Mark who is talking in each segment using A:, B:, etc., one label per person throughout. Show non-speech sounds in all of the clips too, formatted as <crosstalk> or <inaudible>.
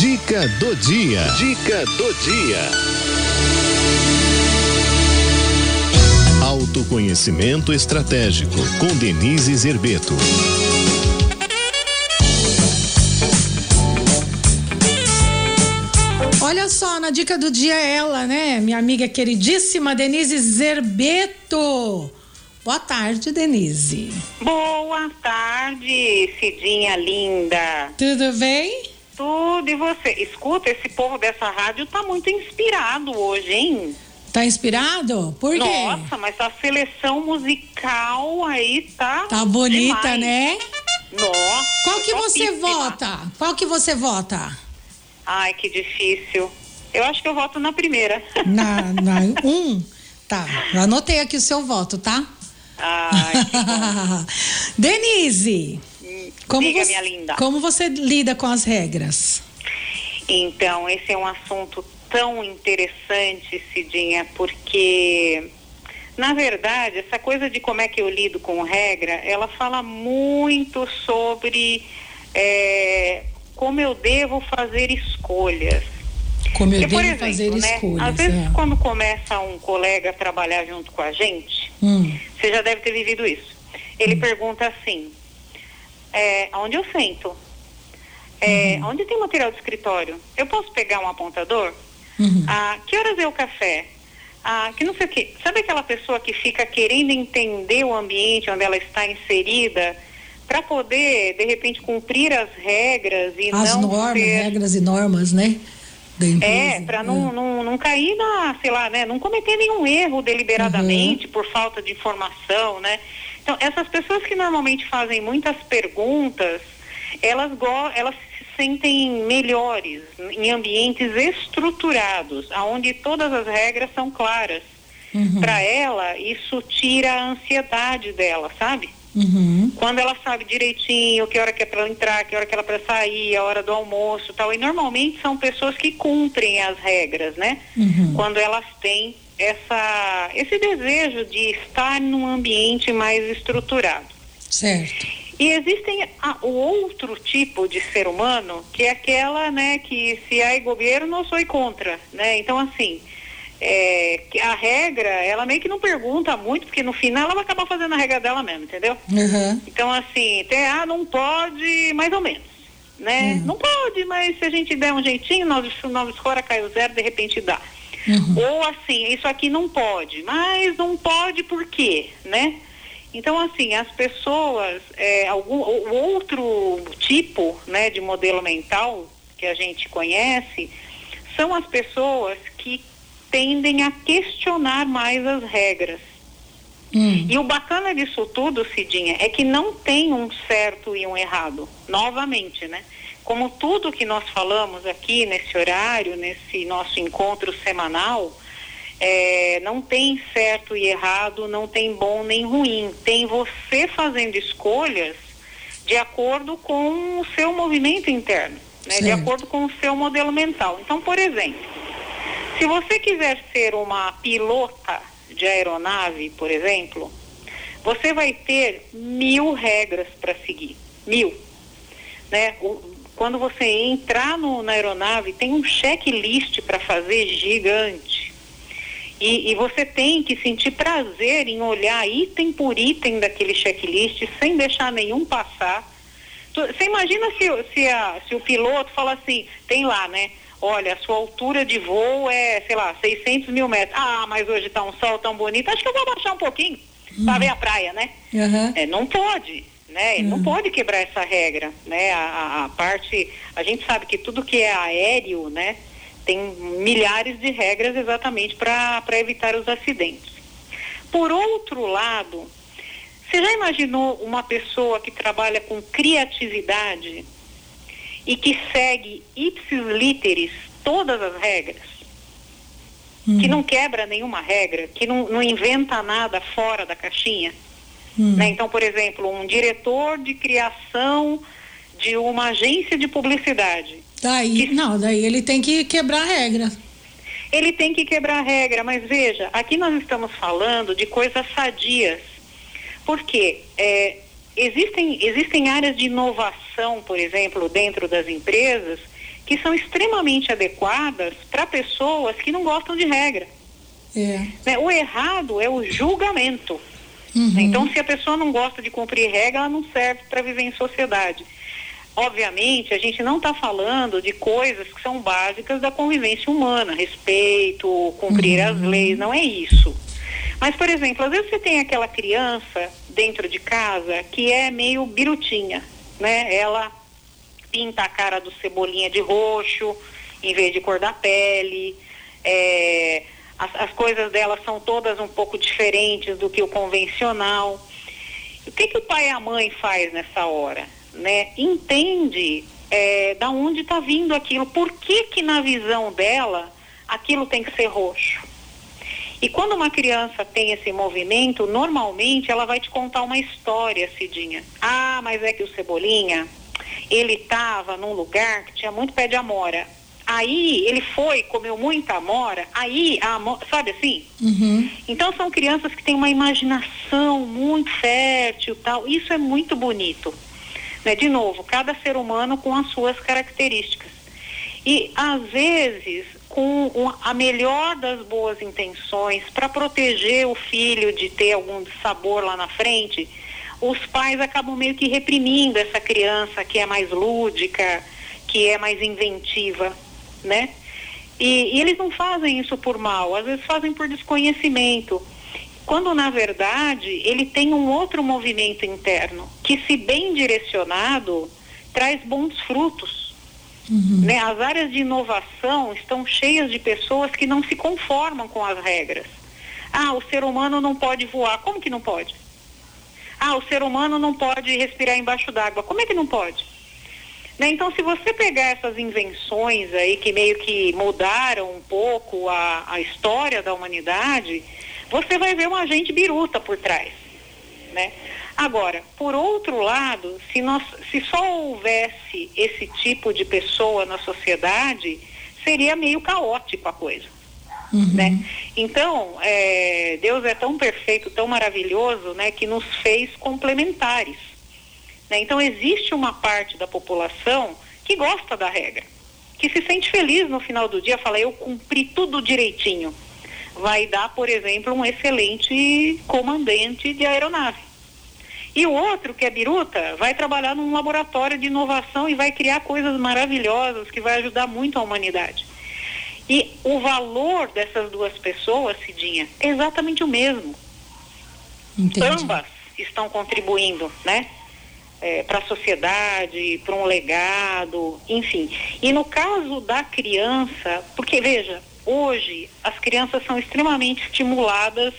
A: Dica do dia. Dica do dia. Autoconhecimento estratégico com Denise Zerbeto.
B: Olha só, na dica do dia é ela, né? Minha amiga queridíssima Denise Zerbeto. Boa tarde, Denise.
C: Boa tarde, Cidinha linda.
B: Tudo bem?
C: Tudo e você? Escuta, esse povo dessa rádio tá muito inspirado hoje, hein?
B: Tá inspirado? Por quê?
C: Nossa, mas a seleção musical aí tá.
B: Tá bonita,
C: demais.
B: né?
C: Nossa.
B: Qual que você vota? Qual que você vota?
C: Ai, que difícil. Eu acho que eu voto na primeira. <laughs>
B: Na, na um? Tá, eu anotei aqui o seu voto, tá?
C: Ai. <laughs>
B: Denise, como
C: Diga,
B: você,
C: minha linda.
B: como você lida com as regras?
C: Então, esse é um assunto tão interessante, Cidinha, porque, na verdade, essa coisa de como é que eu lido com regra, ela fala muito sobre é, como eu devo fazer escolhas.
B: Como eu
C: Porque, por
B: devo
C: exemplo,
B: fazer
C: né,
B: escolhas?
C: às vezes
B: é.
C: quando começa um colega a trabalhar junto com a gente,
B: Hum,
C: você já deve ter vivido isso. Ele pergunta assim, é, onde eu sento? É,
B: Uhum.
C: Onde tem material de escritório? Eu posso pegar um apontador?
B: uhum.
C: Ah, que horas é o café? Ah, que não sei o quê. Sabe aquela pessoa que fica querendo entender o ambiente onde ela está inserida para poder, de repente, cumprir as regras e
B: As
C: não
B: normas,
C: ser...
B: regras e normas, né?
C: É, para não, não, não cair na, sei lá, né? Não cometer nenhum erro deliberadamente
B: Uhum.
C: por falta de informação, né? Então, essas pessoas que normalmente fazem muitas perguntas, elas, elas se sentem melhores em ambientes estruturados, onde todas as regras são claras.
B: Uhum.
C: Para ela, isso tira a ansiedade dela, sabe?
B: Uhum.
C: quando ela sabe direitinho que hora que é para ela entrar, que hora que ela é para sair, a hora do almoço, e tal. E normalmente são pessoas que cumprem as regras, né?
B: Uhum.
C: Quando elas têm essa esse desejo de estar num ambiente mais estruturado.
B: Certo.
C: E existem a- o outro tipo de ser humano, que é aquela, né, que se há governo, eu sou contra, né? Então, assim, é, que a regra, ela meio que não pergunta muito, porque no final ela vai acabar fazendo a regra dela mesmo, entendeu?
B: Uhum.
C: Então, assim, tem, ah, não pode, mais ou menos, né?
B: Uhum.
C: Não pode, mas se a gente der um jeitinho, nove escora caiu zero, de repente dá.
B: Uhum.
C: Ou assim, isso aqui não pode, mas não pode por quê, né? Então, assim, as pessoas, é, algum, o outro tipo, né, de modelo mental que a gente conhece, são as pessoas que tendem a questionar mais as regras.
B: Hum.
C: E o bacana disso tudo, Cidinha, é que não tem um certo e um errado. Novamente, né? Como tudo que nós falamos aqui nesse horário, nesse nosso encontro semanal, é, não tem certo e errado, não tem bom nem ruim. Tem você fazendo escolhas de acordo com o seu movimento interno, né? De acordo com o seu modelo mental. Então, por exemplo, se você quiser ser uma pilota de aeronave, por exemplo, você vai ter mil regras para seguir. Mil. Né? O- quando você entrar no- na aeronave, tem um checklist para fazer gigante. E, e você tem que sentir prazer em olhar item por item daquele checklist sem deixar nenhum passar. Tu- Você imagina se, o- se, a- se o piloto fala assim, tem lá, né? Olha, a sua altura de voo é, sei lá, 600 mil metros. Ah, mas hoje está um sol tão bonito, acho que eu vou abaixar um pouquinho para ver a praia, né?
B: Uhum.
C: É, não pode, né? Ele Não pode quebrar essa regra, né? A, a- parte, a gente sabe que tudo que é aéreo, né? Tem milhares de regras exatamente para evitar os acidentes. Por outro lado, você já imaginou uma pessoa que trabalha com criatividade e que segue ipsis literis todas as regras? Que não quebra nenhuma regra, que não, não inventa nada fora da caixinha?
B: Hum.
C: Né? Então, por exemplo, um diretor de criação de uma agência de publicidade.
B: Daí,
C: Que-
B: não, daí ele tem que quebrar a regra.
C: Ele tem que quebrar a regra, mas veja, aqui nós estamos falando de coisas sadias. Porque é, existem, existem áreas de inovação, por exemplo, dentro das empresas, que são extremamente adequadas para pessoas que não gostam de regra.
B: É.
C: Né? O errado é o julgamento.
B: Uhum.
C: Então, se a pessoa não gosta de cumprir regra, ela não serve para viver em sociedade. Obviamente, a gente não está falando de coisas que são básicas da convivência humana, respeito, cumprir as leis, não é isso. Mas, por exemplo, às vezes você tem aquela criança dentro de casa que é meio birutinha, né? Ela pinta a cara do cebolinha de roxo em vez de cor da pele. É, as, as coisas dela são todas um pouco diferentes do que o convencional. O que, que o pai e a mãe faz nessa hora? Né? Entende é, da onde está vindo aquilo, por que, que na visão dela aquilo tem que ser roxo. E quando uma criança tem esse movimento, normalmente ela vai te contar uma história, Cidinha. Ah, mas é que o Cebolinha, ele estava num lugar que tinha muito pé de amora. Aí ele foi, comeu muita amora, aí a amora, sabe assim?
B: Uhum.
C: Então são crianças que têm uma imaginação muito fértil, tal. Isso é muito bonito. Né? De novo, cada ser humano com as suas características. E às vezes com a melhor das boas intenções para proteger o filho de ter algum sabor lá na frente, os pais acabam meio que reprimindo essa criança que é mais lúdica, que é mais inventiva, né? E, e eles não fazem isso por mal, às vezes fazem por desconhecimento. Quando na verdade ele tem um outro movimento interno que, se bem direcionado, traz bons frutos.
B: Uhum.
C: Né? As áreas de inovação estão cheias de pessoas que não se conformam com as regras. Ah, o ser humano não pode voar. Como que não pode? Ah, o ser humano não pode respirar embaixo d'água. Como é que não pode? Né? Então, se você pegar essas invenções aí que meio que mudaram um pouco a, a história da humanidade, você vai ver uma gente biruta por trás, né? Agora, por outro lado, se, nós, se só houvesse esse tipo de pessoa na sociedade, seria meio caótico a coisa.
B: Uhum.
C: Né? Então, é, Deus é tão perfeito, tão maravilhoso, né, que nos fez complementares. Né? Então, existe uma parte da população que gosta da regra, que se sente feliz no final do dia, fala, eu cumpri tudo direitinho. Vai dar, por exemplo, um excelente comandante de aeronave. E o outro, que é biruta, vai trabalhar num laboratório de inovação e vai criar coisas maravilhosas que vai ajudar muito a humanidade. E o valor dessas duas pessoas, Cidinha, é exatamente o mesmo.
B: Entendi.
C: Ambas estão contribuindo, né? É, para a sociedade, para um legado, enfim. E no caso da criança, porque veja, hoje as crianças são extremamente estimuladas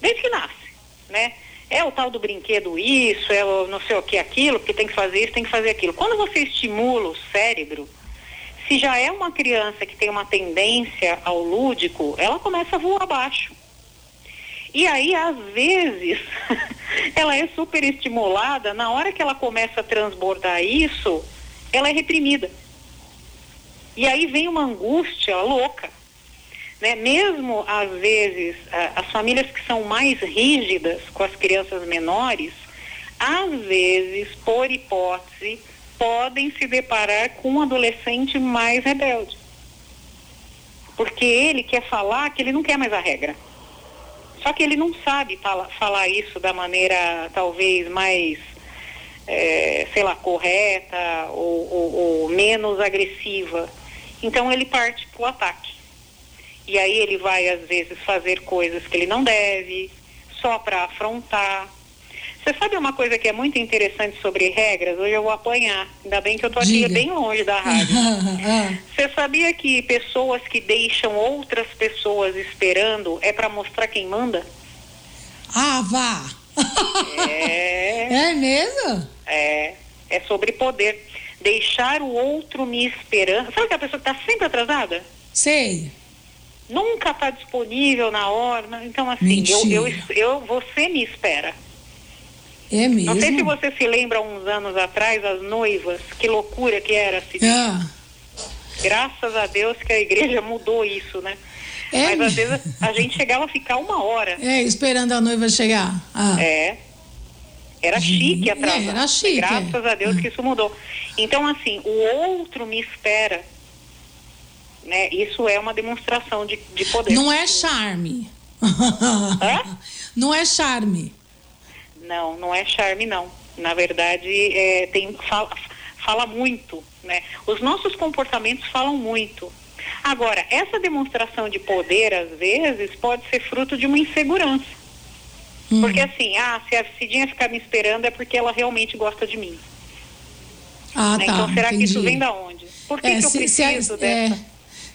C: desde que nasce, né? É o tal do brinquedo isso, é o não sei o que aquilo, porque tem que fazer isso, tem que fazer aquilo. Quando você estimula o cérebro, se já é uma criança que tem uma tendência ao lúdico, ela começa a voar abaixo. E aí, às vezes, <laughs> ela é super estimulada, na hora que ela começa a transbordar isso, ela é reprimida. E aí vem uma angústia louca. Né? Mesmo, às vezes, as famílias que são mais rígidas com as crianças menores, às vezes, por hipótese, podem se deparar com um adolescente mais rebelde. Porque ele quer falar que ele não quer mais a regra. Só que ele não sabe fala, falar isso da maneira talvez mais, é, sei lá, correta ou, ou, ou menos agressiva. Então ele parte para o ataque. E aí ele vai, às vezes, fazer coisas que ele não deve, só para afrontar. Você sabe uma coisa que é muito interessante sobre regras? Hoje eu vou apanhar. Ainda bem que eu tô aqui
B: Diga.
C: bem longe da rádio. <laughs>
B: Ah,
C: Você sabia que pessoas que deixam outras pessoas esperando é para mostrar quem manda?
B: ah, vá!
C: É, <laughs>
B: É mesmo?
C: é, é sobre poder. Deixar o outro me esperando. Sabe aquela pessoa que está sempre atrasada?
B: Sei.
C: Nunca está disponível na hora. Então, assim, eu, eu, eu, você me espera.
B: É mesmo?
C: Não sei se você se lembra, uns anos atrás, as noivas, que loucura que era. Assim.
B: Ah,
C: Graças a Deus que a igreja mudou isso, né?
B: É
C: Mas às vezes a gente chegava a ficar uma hora.
B: é, esperando a noiva chegar. Ah.
C: É. Era chique
B: É,
C: atrasar.
B: era chique,
C: Graças
B: é.
C: a Deus que isso mudou. Então, assim, o outro me espera. né? Isso é uma demonstração de, de poder.
B: Não é charme.
C: Hã? <laughs>
B: Não é charme.
C: Não, não é charme, não. Na verdade, é, tem, fala, fala muito, né? Os nossos comportamentos falam muito. Agora, essa demonstração de poder, às vezes, pode ser fruto de uma insegurança.
B: Hum.
C: Porque assim, ah, se a Cidinha ficar me esperando é porque ela realmente gosta de mim.
B: Ah,
C: né?
B: tá.
C: então, será
B: entendi.
C: que isso vem da onde? Por que,
B: É,
C: que eu
B: se, se,
C: preciso
B: é,
C: dessa?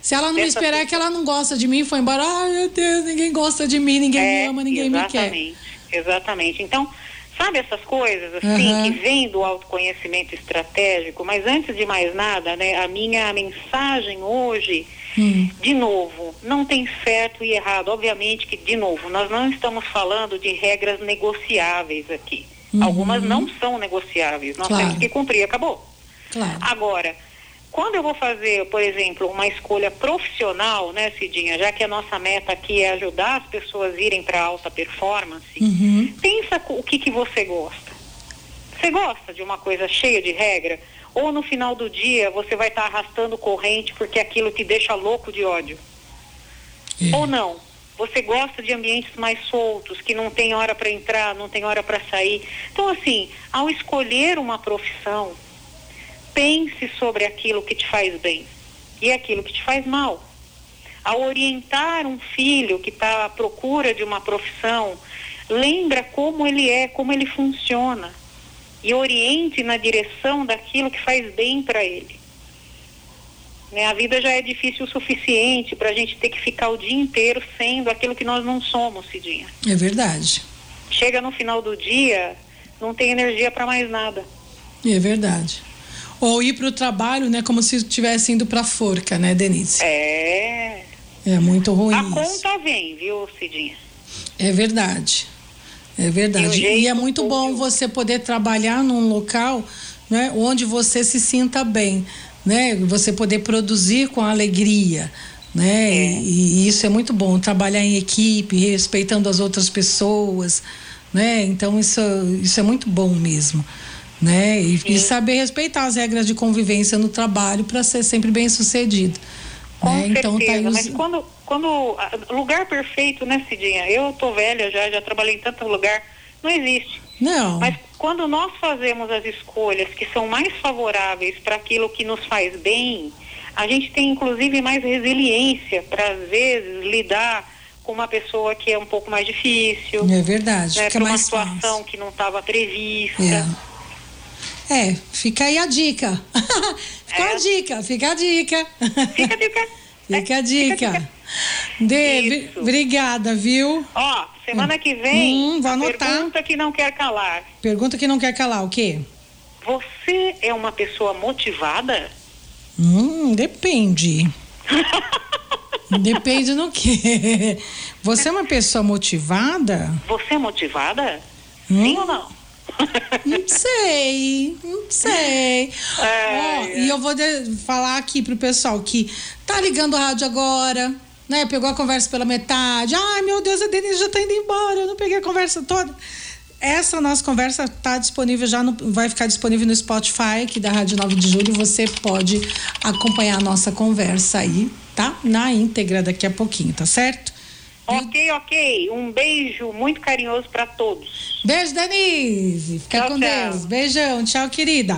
B: se ela não me esperar é que ela não gosta de mim e foi embora, ai meu Deus, ninguém gosta de mim, ninguém me
C: É,
B: ama, ninguém me quer.
C: Exatamente. Então, sabe essas coisas assim
B: Aham.
C: que vêm do autoconhecimento estratégico, mas antes de mais nada, né, a minha mensagem hoje,
B: Hum.
C: de novo, não tem certo e errado. Obviamente que, de novo, nós não estamos falando de regras negociáveis aqui. Algumas não são negociáveis. Nós
B: Uhum. Claro.
C: temos que cumprir, acabou.
B: Claro.
C: Agora, quando eu vou fazer, por exemplo, uma escolha profissional, né, Cidinha, já que a nossa meta aqui é ajudar as pessoas a irem para alta performance,
B: Uhum.
C: pensa o que, que você gosta. Você gosta de uma coisa cheia de regra? Ou no final do dia você vai estar arrastando corrente porque aquilo te deixa louco de ódio?
B: É.
C: Ou não? Você gosta de ambientes mais soltos, que não tem hora para entrar, não tem hora para sair. Então, assim, ao escolher uma profissão, pense sobre aquilo que te faz bem e aquilo que te faz mal. Ao orientar um filho que está à procura de uma profissão, lembra como ele é, como ele funciona e oriente na direção daquilo que faz bem para ele. Né? A vida já é difícil o suficiente para a gente ter que ficar o dia inteiro sendo aquilo que nós não somos, Cidinha.
B: É verdade.
C: Chega no final do dia, não tem energia para mais nada.
B: É verdade. Ou ir para o trabalho, né, como se estivesse indo para a forca, né, Denise?
C: É.
B: É muito ruim
C: A
B: isso.
C: conta vem, viu, Cidinha?
B: É verdade. É
C: E
B: verdade. E,
C: jeito
B: é muito bom você poder trabalhar num local né, onde você se sinta bem, né? Você poder produzir com alegria, né?
C: É.
B: E, e isso é muito bom. Trabalhar em equipe, respeitando as outras pessoas, né? Então isso, isso é muito bom mesmo. Né? E, e saber respeitar as regras de convivência no trabalho para ser sempre bem sucedido.
C: Com
B: né? Então tá os-
C: mas quando, quando ah, lugar perfeito, né, Cidinha? Eu tô velha já, já trabalhei em tanto lugar, não existe.
B: Não.
C: Mas quando nós fazemos as escolhas que são mais favoráveis para aquilo que nos faz bem, a gente tem inclusive mais resiliência para às vezes lidar com uma pessoa que é um pouco mais difícil,
B: É verdade.
C: né, para uma
B: mais
C: situação
B: fácil.
C: que não estava prevista.
B: É. É, fica aí a dica. <laughs> fica
C: É.
B: a dica, fica a dica.
C: Fica a dica. <laughs>
B: Fica a
C: É,
B: dica. Dê, vi-
C: Isso.
B: obrigada, viu?
C: Ó, semana que vem,
B: Hum, vou
C: a
B: anotar.
C: pergunta que não quer calar.
B: Pergunta que não quer calar, o quê?
C: Você é uma pessoa motivada?
B: Hum, depende. <laughs> depende no quê? Você é uma pessoa motivada?
C: Você é motivada?
B: Hum?
C: Sim ou não?
B: Não sei, não sei.
C: Ai,
B: Ó, E eu vou de- falar aqui pro pessoal que tá ligando o rádio agora, né? Pegou a conversa pela metade. Ai, meu Deus, a Denise já tá indo embora, eu não peguei a conversa toda. Essa nossa conversa tá disponível já, no, vai ficar disponível no Spotify, aqui da Rádio 9 de Julho. Você pode acompanhar a nossa conversa aí, tá? Na íntegra daqui a pouquinho, tá certo?
C: Ok, ok. Um beijo muito carinhoso para todos.
B: Beijo, Denise. Fica
C: Tchau,
B: com
C: tchau.
B: Deus. Beijão. Tchau, querida.